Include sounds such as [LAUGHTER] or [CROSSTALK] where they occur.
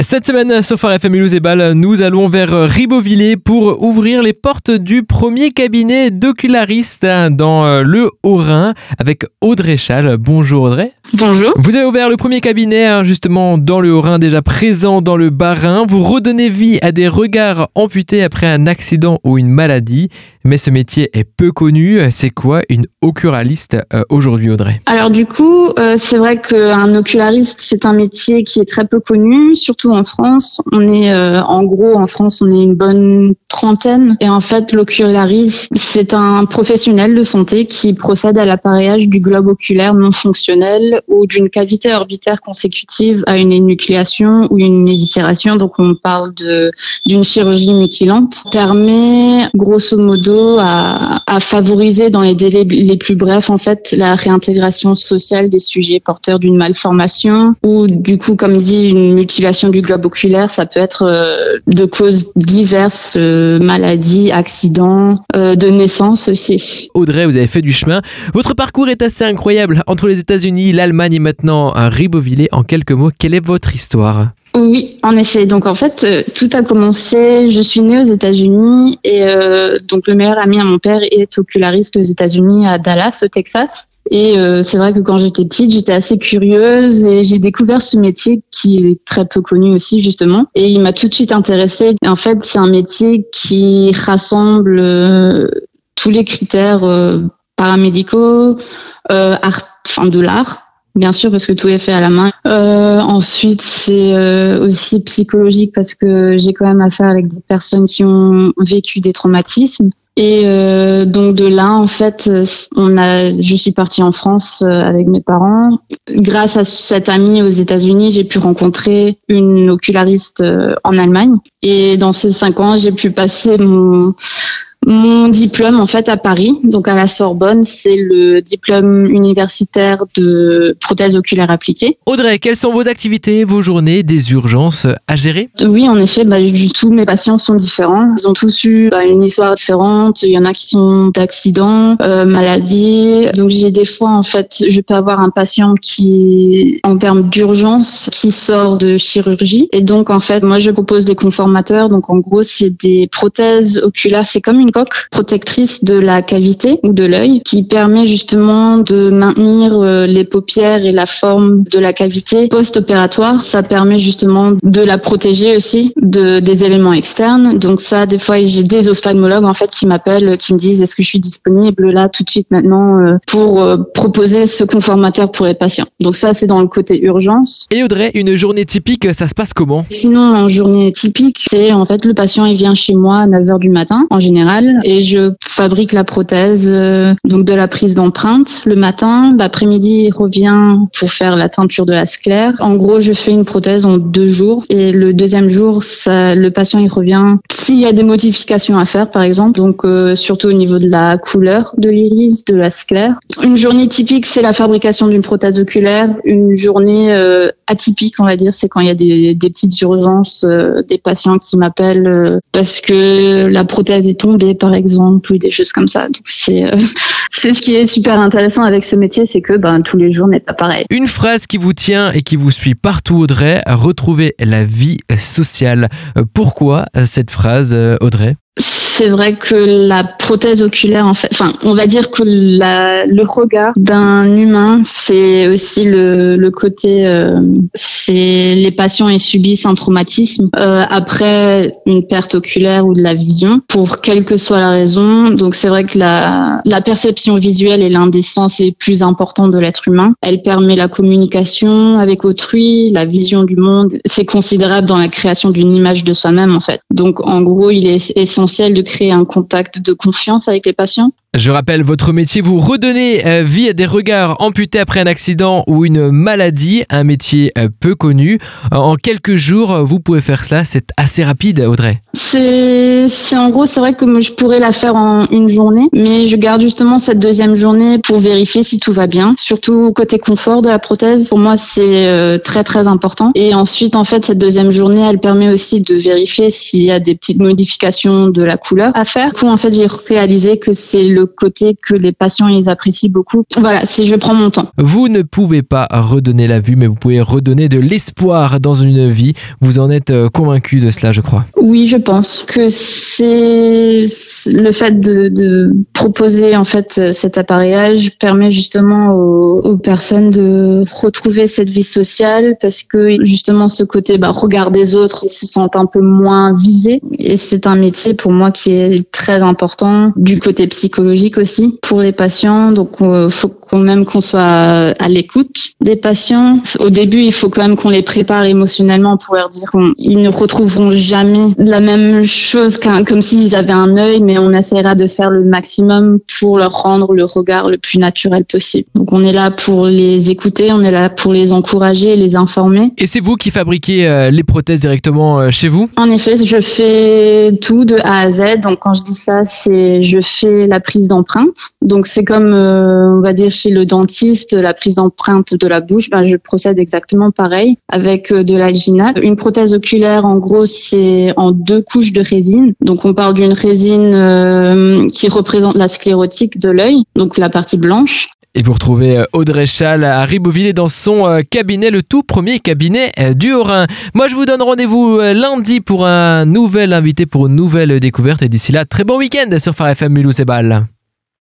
Cette semaine sur Phare FM Mulhouse et Bâle, nous allons vers Ribeauvillé pour ouvrir les portes du premier cabinet d'oculariste dans euh, le Haut-Rhin avec Audrey Schall. Bonjour Audrey. Bonjour. Vous avez ouvert le premier cabinet hein, justement dans le Haut-Rhin, déjà présent dans le Bas-Rhin. Vous redonnez vie à des regards amputés après un accident ou une maladie. Mais ce métier est peu connu. C'est quoi une oculariste euh, aujourd'hui Audrey? Alors du coup, euh, c'est vrai qu'un oculariste, c'est un métier qui est très peu connu, surtout en France. On est euh, en gros en France, on est une bonne trentaine. Et en fait, l'oculariste, c'est un professionnel de santé qui procède à l'appareillage du globe oculaire non fonctionnel ou d'une cavité orbitaire consécutive à une énucléation ou une éviscération. Donc on parle d'une chirurgie mutilante. Permet grosso modo à, favoriser dans les délais les plus brefs en fait la réintégration sociale des sujets porteurs d'une malformation ou du coup comme dit une mutilation du globe oculaire. Ça peut être euh, de causes diverses. Euh, maladies, accidents, euh, de naissance aussi. Audrey, vous avez fait du chemin. Votre parcours est assez incroyable. Entre les États-Unis, l'Allemagne et maintenant à Ribeauvillé. En quelques mots, quelle est votre histoire? Oui, en effet. Donc en fait, euh, tout a commencé. Je suis née aux États-Unis et euh, donc le meilleur ami à mon père est oculariste aux États-Unis à Dallas, au Texas. Et euh, c'est vrai que quand j'étais petite, j'étais assez curieuse et j'ai découvert ce métier qui est très peu connu aussi justement. Et il m'a tout de suite intéressée. en fait, c'est un métier qui rassemble tous les critères paramédicaux, art, enfin de l'art. Bien sûr, parce que tout est fait à la main. ensuite, c'est aussi psychologique parce que j'ai quand même affaire avec des personnes qui ont vécu des traumatismes. Et euh, donc de là, en fait, on a, je suis partie en France euh, avec mes parents. Grâce à cette amie aux États-Unis, j'ai pu rencontrer une oculariste euh, en Allemagne. Et dans ces cinq ans, j'ai pu passer mon mon diplôme en fait à Paris, donc à la Sorbonne, c'est le diplôme universitaire de prothèse oculaire appliquée. Audrey, quelles sont vos activités, vos journées, des urgences à gérer? Oui, en effet, bah, du tout, mes patients sont différents. Ils ont tous eu bah, une histoire différente. Il y en a qui sont d'accidents, euh, maladies. Donc j'ai des fois en fait, je peux avoir un patient qui, en termes d'urgence, qui sort de chirurgie. Et donc en fait, moi je propose des conformateurs. Donc en gros, c'est des prothèses oculaires. C'est comme une coque protectrice de la cavité ou de l'œil qui permet justement de maintenir euh, les paupières et la forme de la cavité post-opératoire. Ça permet justement de la protéger aussi de des éléments externes. Donc ça, des fois, j'ai des ophtalmologues en fait qui m'appellent, qui me disent est-ce que je suis disponible là tout de suite maintenant euh, pour euh, proposer ce conformateur pour les patients. Donc ça, c'est dans le côté urgence. Et Audrey, une journée typique, ça se passe comment? Sinon, en journée typique, c'est en fait le patient il vient chez moi à 9h du matin en général et je fabrique la prothèse, euh, donc de la prise d'empreinte le matin. L'après-midi, il revient pour faire la teinture de la sclère. En gros, je fais une prothèse en deux jours et le deuxième jour, le patient il revient s'il y a des modifications à faire, par exemple, donc euh, surtout au niveau de la couleur de l'iris, de la sclère. Une journée typique, c'est la fabrication d'une prothèse oculaire. Une journée euh, atypique, on va dire, c'est quand il y a des, des petites urgences, des patients qui m'appellent parce que la prothèse est tombée par exemple, ou des choses comme ça. Donc c'est euh, [LAUGHS] c'est ce qui est super intéressant avec ce métier, c'est que ben tous les jours n'est pas pareil. Une phrase qui vous tient et qui vous suit partout, Audrey retrouver la vie sociale. Euh, pourquoi cette phrase, euh, Audrey? C'est vrai que la prothèse oculaire, en fait, enfin, on va dire que la, le regard d'un humain, c'est aussi le, le côté, euh, c'est les patients ils subissent un traumatisme euh, après une perte oculaire ou de la vision, pour quelle que soit la raison. Donc c'est vrai que la, la perception visuelle est l'un des sens les plus importants de l'être humain. Elle permet la communication avec autrui, la vision du monde. C'est considérable dans la création d'une image de soi-même, en fait. Donc en gros, il est essentiel de créer un contact de confiance avec les patients? Je rappelle votre métier, vous redonnez euh, vie à des regards amputés après un accident ou une maladie, un métier euh, peu connu. En quelques jours, vous pouvez faire cela, c'est assez rapide Audrey. C'est en gros, c'est vrai que je pourrais la faire en une journée, mais je garde justement cette deuxième journée pour vérifier si tout va bien, surtout côté confort de la prothèse. Pour moi, c'est euh, très très important. Et ensuite, en fait, cette deuxième journée, elle permet aussi de vérifier s'il y a des petites modifications de la couleur à faire. Du coup, en fait, j'ai réalisé que c'est côté que les patients ils apprécient beaucoup. Voilà, si je prends mon temps. Vous ne pouvez pas redonner la vue, mais vous pouvez redonner de l'espoir dans une vie. Vous en êtes euh, convaincu de cela, je crois. Oui, je pense que c'est le fait de, de, proposer en fait cet appareillage permet justement aux, aux, personnes de retrouver cette vie sociale parce que justement ce côté bah, regard des autres, ils se sentent un peu moins visés et c'est un métier pour moi qui est très important du côté psychologique aussi pour les patients. Donc il euh, faut quand même qu'on soit à l'écoute des patients. Au début, il faut quand même qu'on les prépare émotionnellement pour leur dire qu'ils ne retrouveront jamais la même chose qu'un, comme s'ils avaient un œil, mais on essaiera de faire le maximum pour leur rendre le regard le plus naturel possible. Donc on est là pour les écouter, on est là pour les encourager, les informer. Et c'est vous qui fabriquez euh, les prothèses directement euh, chez vous? En effet, je fais tout de A à Z. Donc quand je dis ça, c'est je fais la prise d'empreinte. Donc c'est comme euh, on va dire chez le dentiste, la prise d'empreinte de la bouche, ben, je procède exactement pareil avec de l'alginate. Une prothèse oculaire, en gros, c'est en deux couches de résine. Donc on parle d'une résine qui représente la sclérotique de l'œil, donc la partie blanche. Et vous retrouvez euh, Audrey Chal à Ribeauvillé dans son euh, cabinet, le tout premier cabinet euh, du Haut-Rhin. Moi, je vous donne rendez-vous lundi pour un nouvel invité, pour une nouvelle découverte. Et d'ici là, très bon week-end sur Phare FM Mulhouse et.